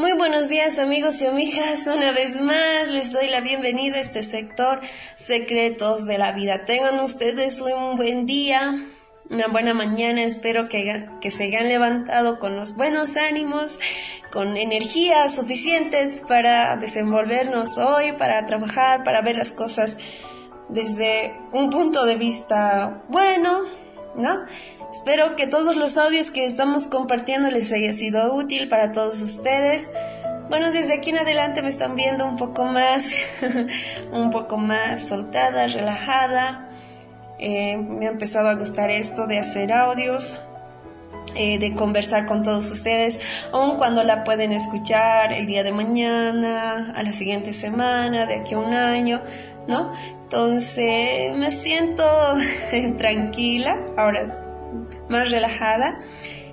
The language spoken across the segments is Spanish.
Muy buenos días amigos y amigas, una vez más les doy la bienvenida a este sector Secretos de la Vida. Tengan ustedes un buen día, una buena mañana, espero que, que se hayan levantado con los buenos ánimos, con energías suficientes para desenvolvernos hoy, para trabajar, para ver las cosas desde un punto de vista bueno, ¿no? Espero que todos los audios que estamos compartiendo les haya sido útil para todos ustedes. Bueno, desde aquí en adelante me están viendo un poco más, un poco más soltada, relajada. Eh, me ha empezado a gustar esto de hacer audios, eh, de conversar con todos ustedes, aun cuando la pueden escuchar el día de mañana, a la siguiente semana, de aquí a un año, ¿no? Entonces me siento tranquila, ahora más relajada,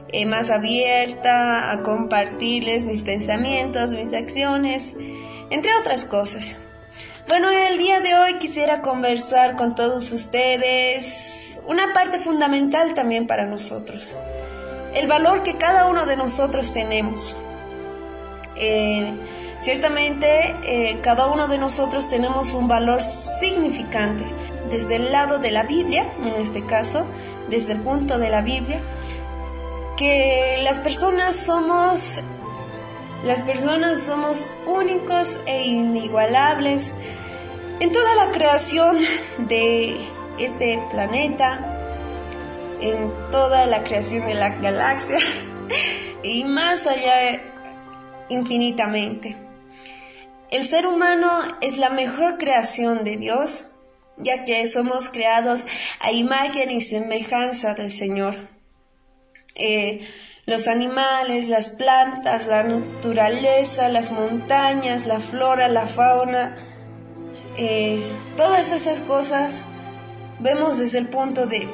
eh, más abierta a compartirles mis pensamientos, mis acciones, entre otras cosas. Bueno, el día de hoy quisiera conversar con todos ustedes una parte fundamental también para nosotros, el valor que cada uno de nosotros tenemos. Eh, ciertamente, eh, cada uno de nosotros tenemos un valor significante desde el lado de la Biblia, en este caso, desde el punto de la Biblia, que las personas somos las personas somos únicos e inigualables en toda la creación de este planeta, en toda la creación de la galaxia y más allá infinitamente. El ser humano es la mejor creación de Dios ya que somos creados a imagen y semejanza del Señor. Eh, los animales, las plantas, la naturaleza, las montañas, la flora, la fauna, eh, todas esas cosas vemos desde el punto de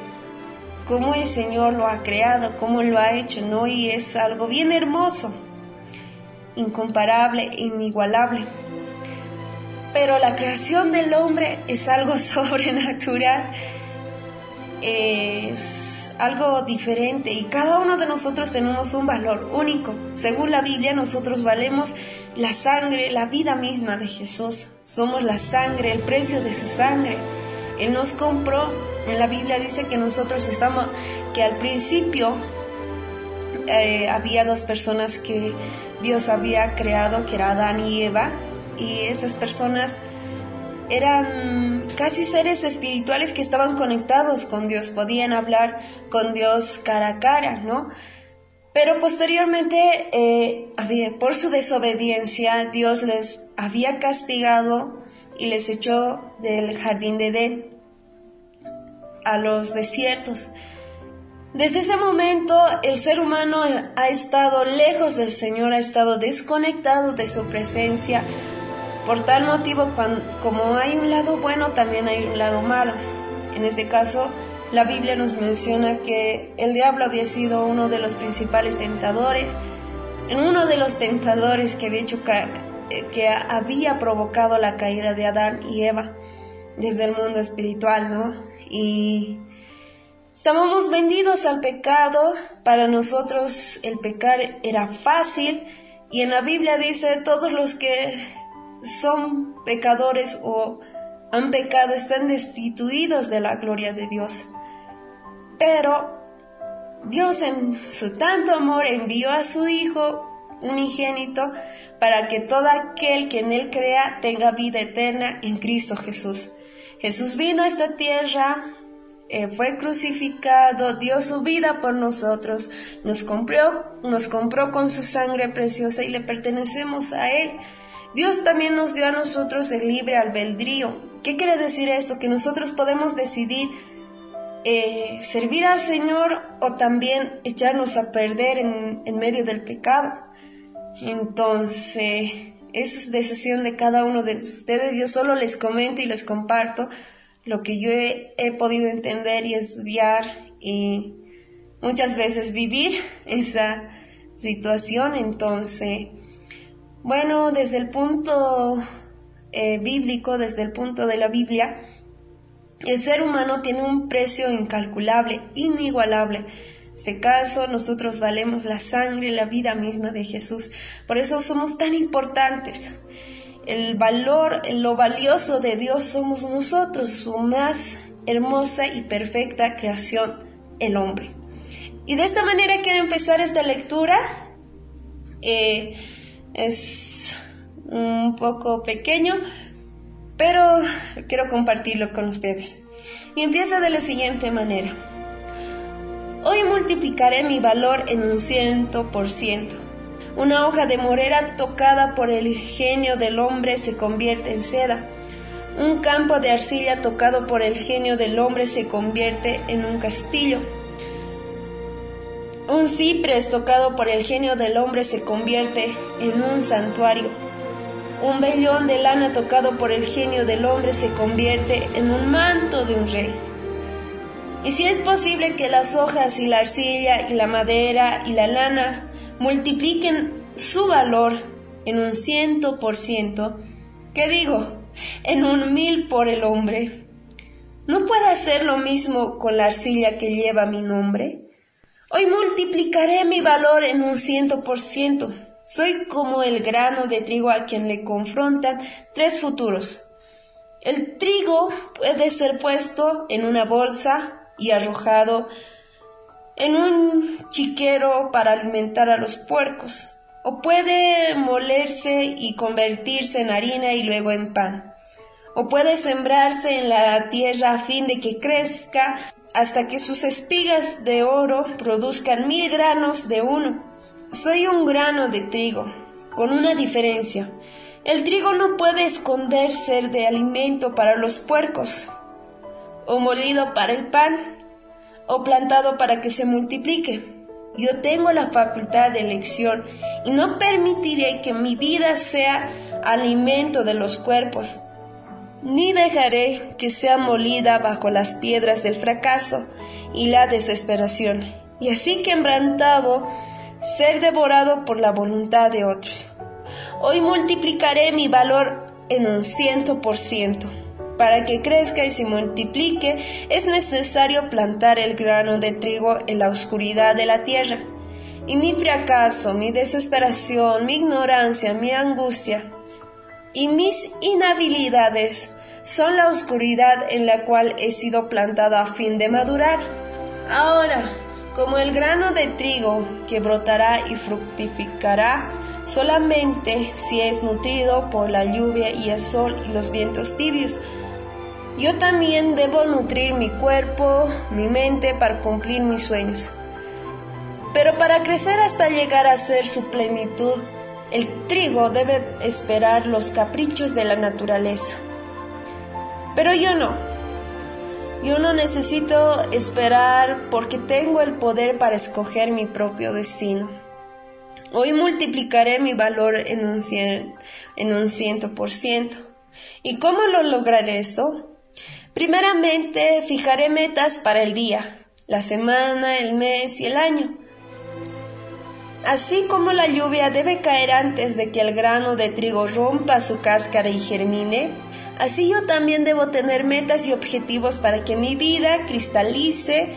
cómo el Señor lo ha creado, cómo lo ha hecho, ¿no? Y es algo bien hermoso, incomparable, inigualable pero la creación del hombre es algo sobrenatural, es algo diferente y cada uno de nosotros tenemos un valor único. Según la Biblia, nosotros valemos la sangre, la vida misma de Jesús. Somos la sangre, el precio de su sangre. Él nos compró. En la Biblia dice que nosotros estamos, que al principio eh, había dos personas que Dios había creado, que era Adán y Eva y esas personas eran casi seres espirituales que estaban conectados con Dios, podían hablar con Dios cara a cara, ¿no? Pero posteriormente, eh, por su desobediencia, Dios les había castigado y les echó del jardín de Edén a los desiertos. Desde ese momento el ser humano ha estado lejos del Señor, ha estado desconectado de su presencia, por tal motivo, como hay un lado bueno, también hay un lado malo. En este caso, la Biblia nos menciona que el diablo había sido uno de los principales tentadores, en uno de los tentadores que había, hecho eh, que había provocado la caída de Adán y Eva desde el mundo espiritual, ¿no? Y estábamos vendidos al pecado, para nosotros el pecar era fácil, y en la Biblia dice, todos los que son pecadores o han pecado, están destituidos de la gloria de Dios. Pero Dios en su tanto amor envió a su Hijo unigénito para que todo aquel que en Él crea tenga vida eterna en Cristo Jesús. Jesús vino a esta tierra, eh, fue crucificado, dio su vida por nosotros, nos compró, nos compró con su sangre preciosa y le pertenecemos a Él. Dios también nos dio a nosotros el libre albedrío. ¿Qué quiere decir esto? Que nosotros podemos decidir eh, servir al Señor o también echarnos a perder en, medio del pecado. Entonces, eso es decisión de cada uno de ustedes. Yo solo les comento y les comparto lo que yo he podido entender y estudiar y muchas veces vivir esa situación. Entonces, bueno, desde el punto eh, bíblico, desde el punto de la Biblia, el ser humano tiene un precio incalculable, inigualable. En este caso, nosotros valemos la sangre, la vida misma de Jesús. Por eso somos tan importantes. El valor, lo valioso de Dios somos nosotros, su más hermosa y perfecta creación, el hombre. Y de esta manera quiero empezar esta lectura. Eh, es un poco pequeño, pero quiero compartirlo con ustedes. Y empieza de la siguiente manera. Hoy multiplicaré mi valor en un ciento por ciento. Una hoja de morera tocada por el genio del hombre se convierte en seda. Un campo de arcilla tocado por el genio del hombre se convierte en un castillo. Un ciprés tocado por el genio del hombre se convierte en un santuario. Un vellón de lana tocado por el genio del hombre se convierte en un manto de un rey. Y si es posible que las hojas y la arcilla y la madera y la lana multipliquen su valor en un ciento por ciento, ¿qué digo? En un mil por el hombre. ¿No puede hacer lo mismo con la arcilla que lleva mi nombre? Hoy multiplicaré mi valor en un ciento por ciento. Soy como el grano de trigo a quien le confrontan tres futuros. El trigo puede ser puesto en una bolsa y arrojado en un chiquero para alimentar a los puercos, o puede molerse y convertirse en harina y luego en pan, o puede sembrarse en la tierra a fin de que crezca hasta que sus espigas de oro produzcan mil granos de uno. Soy un grano de trigo, con una diferencia. El trigo no puede esconderse de alimento para los puercos, o molido para el pan, o plantado para que se multiplique. Yo tengo la facultad de elección y no permitiré que mi vida sea alimento de los cuerpos ni dejaré que sea molida bajo las piedras del fracaso y la desesperación, y así quebrantado ser devorado por la voluntad de otros. Hoy multiplicaré mi valor en un ciento por ciento. Para que crezca y se multiplique es necesario plantar el grano de trigo en la oscuridad de la tierra. Y mi fracaso, mi desesperación, mi ignorancia, mi angustia, y mis inhabilidades son la oscuridad en la cual he sido plantada a fin de madurar. Ahora, como el grano de trigo que brotará y fructificará solamente si es nutrido por la lluvia y el sol y los vientos tibios, yo también debo nutrir mi cuerpo, mi mente para cumplir mis sueños. Pero para crecer hasta llegar a ser su plenitud, el trigo debe esperar los caprichos de la naturaleza. Pero yo no. Yo no necesito esperar porque tengo el poder para escoger mi propio destino. Hoy multiplicaré mi valor en un, cien, en un ciento por ciento. ¿Y cómo lo lograré esto? Primeramente, fijaré metas para el día, la semana, el mes y el año. Así como la lluvia debe caer antes de que el grano de trigo rompa su cáscara y germine, así yo también debo tener metas y objetivos para que mi vida cristalice.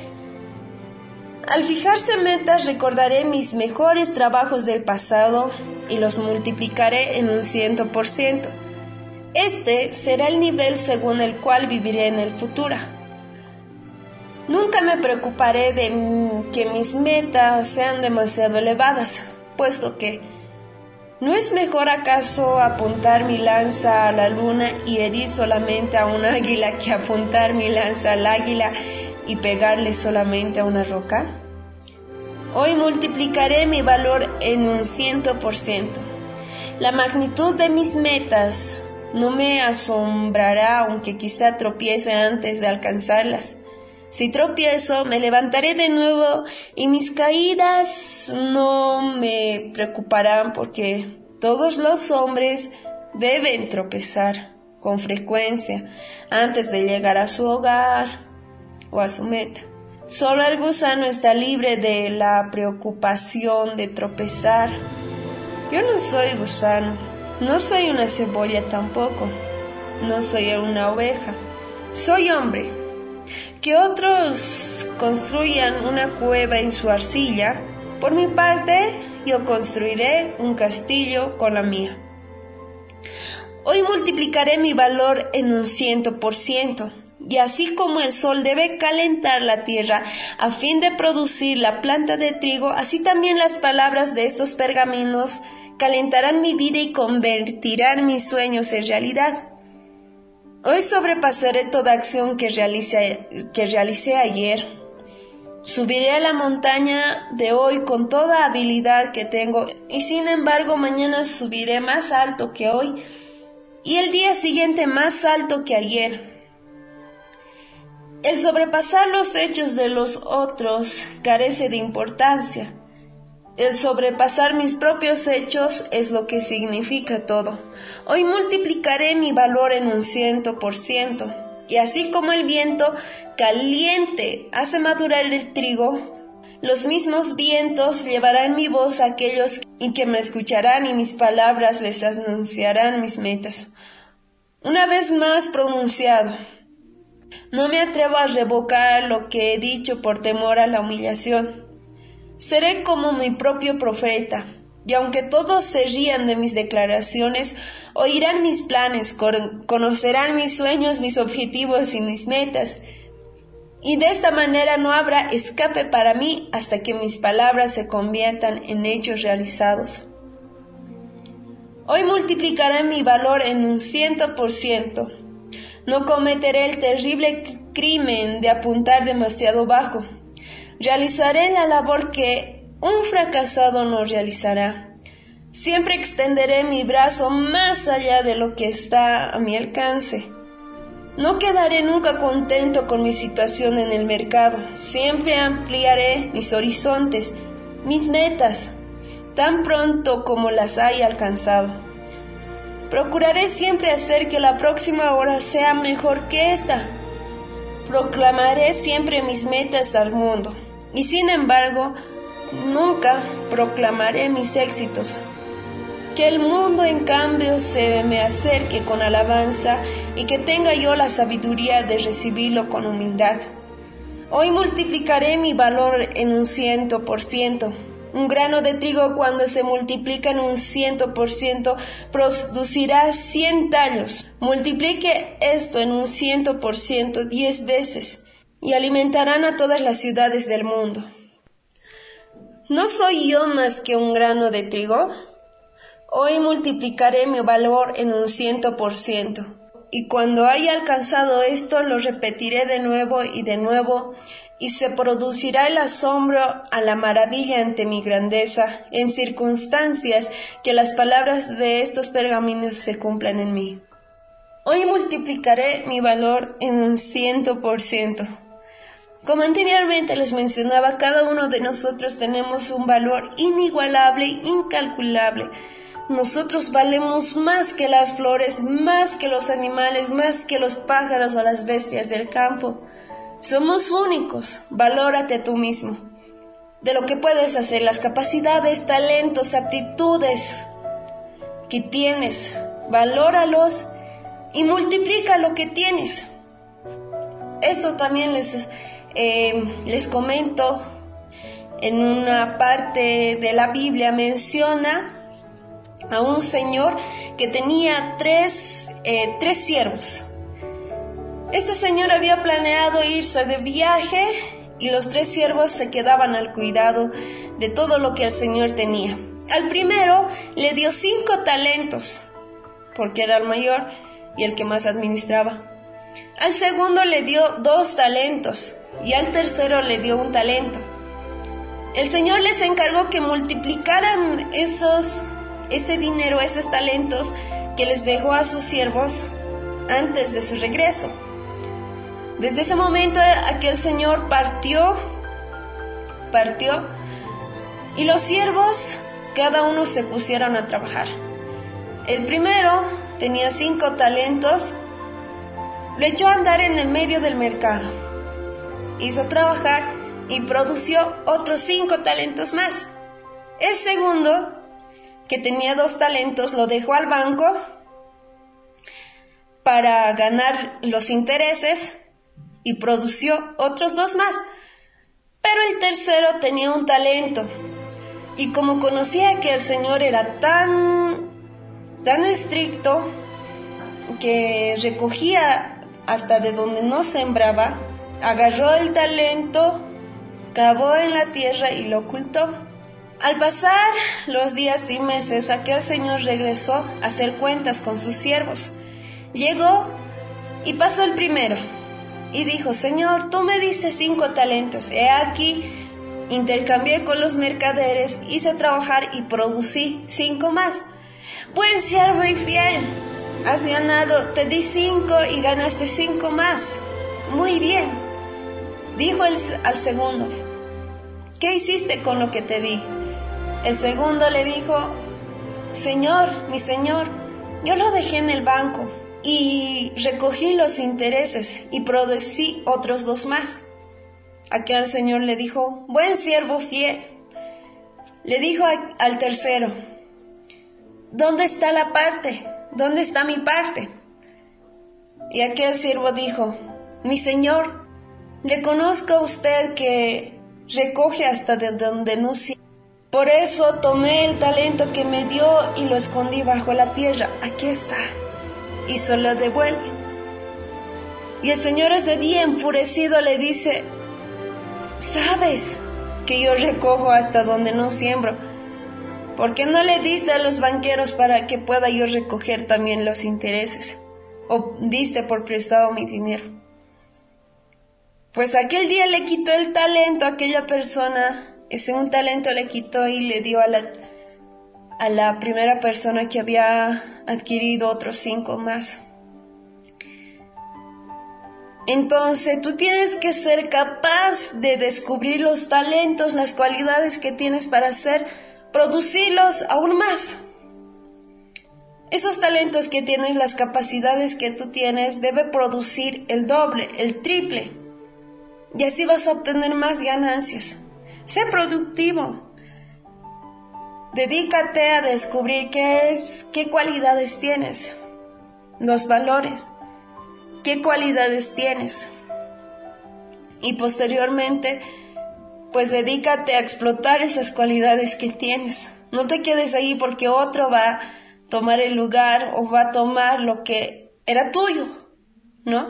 Al fijarse metas recordaré mis mejores trabajos del pasado y los multiplicaré en un ciento por ciento. Este será el nivel según el cual viviré en el futuro. Nunca me preocuparé de que mis metas sean demasiado elevadas, puesto que ¿no es mejor acaso apuntar mi lanza a la luna y herir solamente a un águila que apuntar mi lanza al águila y pegarle solamente a una roca? Hoy multiplicaré mi valor en un ciento por ciento. La magnitud de mis metas no me asombrará aunque quizá tropiece antes de alcanzarlas. Si tropiezo, me levantaré de nuevo y mis caídas no me preocuparán porque todos los hombres deben tropezar con frecuencia antes de llegar a su hogar o a su meta. Solo el gusano está libre de la preocupación de tropezar. Yo no soy gusano, no soy una cebolla tampoco, no soy una oveja, soy hombre que otros construyan una cueva en su arcilla, por mi parte yo construiré un castillo con la mía. Hoy multiplicaré mi valor en un ciento por ciento. Y así como el sol debe calentar la tierra a fin de producir la planta de trigo, así también las palabras de estos pergaminos calentarán mi vida y convertirán mis sueños en realidad. Hoy sobrepasaré toda acción que realicé, que realicé ayer. Subiré a la montaña de hoy con toda habilidad que tengo y sin embargo mañana subiré más alto que hoy y el día siguiente más alto que ayer. El sobrepasar los hechos de los otros carece de importancia. El sobrepasar mis propios hechos es lo que significa todo. Hoy multiplicaré mi valor en un ciento por ciento. Y así como el viento caliente hace madurar el trigo, los mismos vientos llevarán mi voz a aquellos que me escucharán y mis palabras les anunciarán mis metas. Una vez más pronunciado, no me atrevo a revocar lo que he dicho por temor a la humillación. Seré como mi propio profeta, y aunque todos se rían de mis declaraciones, oirán mis planes, conocerán mis sueños, mis objetivos y mis metas. Y de esta manera no habrá escape para mí hasta que mis palabras se conviertan en hechos realizados. Hoy multiplicaré mi valor en un ciento por ciento. No cometeré el terrible crimen de apuntar demasiado bajo Realizaré la labor que un fracasado no realizará. Siempre extenderé mi brazo más allá de lo que está a mi alcance. No quedaré nunca contento con mi situación en el mercado. Siempre ampliaré mis horizontes, mis metas, tan pronto como las haya alcanzado. Procuraré siempre hacer que la próxima hora sea mejor que esta. Proclamaré siempre mis metas al mundo y sin embargo nunca proclamaré mis éxitos. Que el mundo en cambio se me acerque con alabanza y que tenga yo la sabiduría de recibirlo con humildad. Hoy multiplicaré mi valor en un ciento por ciento. Un grano de trigo cuando se multiplica en un ciento por ciento producirá cien tallos. Multiplique esto en un ciento por ciento diez veces y alimentarán a todas las ciudades del mundo. ¿No soy yo más que un grano de trigo? Hoy multiplicaré mi valor en un ciento por ciento, y cuando haya alcanzado esto lo repetiré de nuevo y de nuevo, y se producirá el asombro a la maravilla ante mi grandeza, en circunstancias que las palabras de estos pergaminos se cumplan en mí. Hoy multiplicaré mi valor en un ciento por ciento como anteriormente les mencionaba, cada uno de nosotros tenemos un valor inigualable, incalculable. Nosotros valemos más que las flores, más que los animales, más que los pájaros o las bestias del campo. Somos únicos, valórate tú mismo. De lo que puedes hacer, las capacidades, talentos, aptitudes que tienes, valóralos y multiplica lo que tienes. Eso también les eh, les comento, en una parte de la Biblia menciona a un señor que tenía tres, eh, tres siervos. Este señor había planeado irse de viaje y los tres siervos se quedaban al cuidado de todo lo que el señor tenía. Al primero le dio cinco talentos, porque era el mayor y el que más administraba. Al segundo le dio dos talentos y al tercero le dio un talento. El Señor les encargó que multiplicaran esos, ese dinero, esos talentos que les dejó a sus siervos antes de su regreso. Desde ese momento aquel Señor partió, partió, y los siervos, cada uno se pusieron a trabajar. El primero tenía cinco talentos, lo echó a andar en el medio del mercado hizo trabajar y produció otros cinco talentos más. El segundo, que tenía dos talentos, lo dejó al banco para ganar los intereses y produció otros dos más. Pero el tercero tenía un talento y como conocía que el Señor era tan, tan estricto que recogía hasta de donde no sembraba, agarró el talento, cavó en la tierra y lo ocultó. Al pasar los días y meses, aquel señor regresó a hacer cuentas con sus siervos. Llegó y pasó el primero y dijo, Señor, tú me diste cinco talentos. He aquí, intercambié con los mercaderes, hice trabajar y producí cinco más. Buen siervo y fiel, has ganado, te di cinco y ganaste cinco más. Muy bien. Dijo al segundo, ¿qué hiciste con lo que te di? El segundo le dijo, Señor, mi Señor, yo lo dejé en el banco y recogí los intereses y producí otros dos más. Aquel señor le dijo, buen siervo fiel. Le dijo al tercero, ¿dónde está la parte? ¿Dónde está mi parte? Y aquel siervo dijo, mi señor, le conozco a usted que recoge hasta de donde no Por eso tomé el talento que me dio y lo escondí bajo la tierra. Aquí está y se lo devuelve. Y el Señor ese día enfurecido le dice, sabes que yo recojo hasta donde no siembro. ¿Por qué no le diste a los banqueros para que pueda yo recoger también los intereses? ¿O diste por prestado mi dinero? Pues aquel día le quitó el talento a aquella persona, ese un talento le quitó y le dio a la, a la primera persona que había adquirido otros cinco más. Entonces tú tienes que ser capaz de descubrir los talentos, las cualidades que tienes para hacer, producirlos aún más. Esos talentos que tienes, las capacidades que tú tienes, debe producir el doble, el triple. Y así vas a obtener más ganancias. Sé productivo. Dedícate a descubrir qué es, qué cualidades tienes, los valores, qué cualidades tienes. Y posteriormente, pues dedícate a explotar esas cualidades que tienes. No te quedes ahí porque otro va a tomar el lugar o va a tomar lo que era tuyo, ¿no?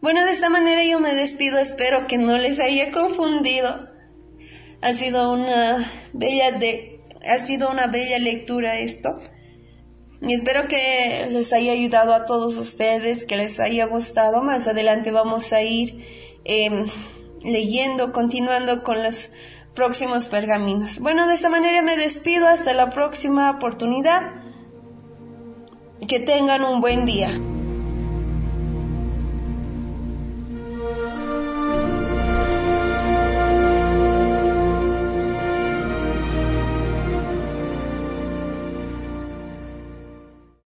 Bueno, de esta manera yo me despido, espero que no les haya confundido. Ha sido una bella de ha sido una bella lectura esto. Y espero que les haya ayudado a todos ustedes, que les haya gustado. Más adelante vamos a ir leyendo, continuando con los próximos pergaminos. Bueno, de esta manera me despido. Hasta la próxima oportunidad. Que tengan un buen día.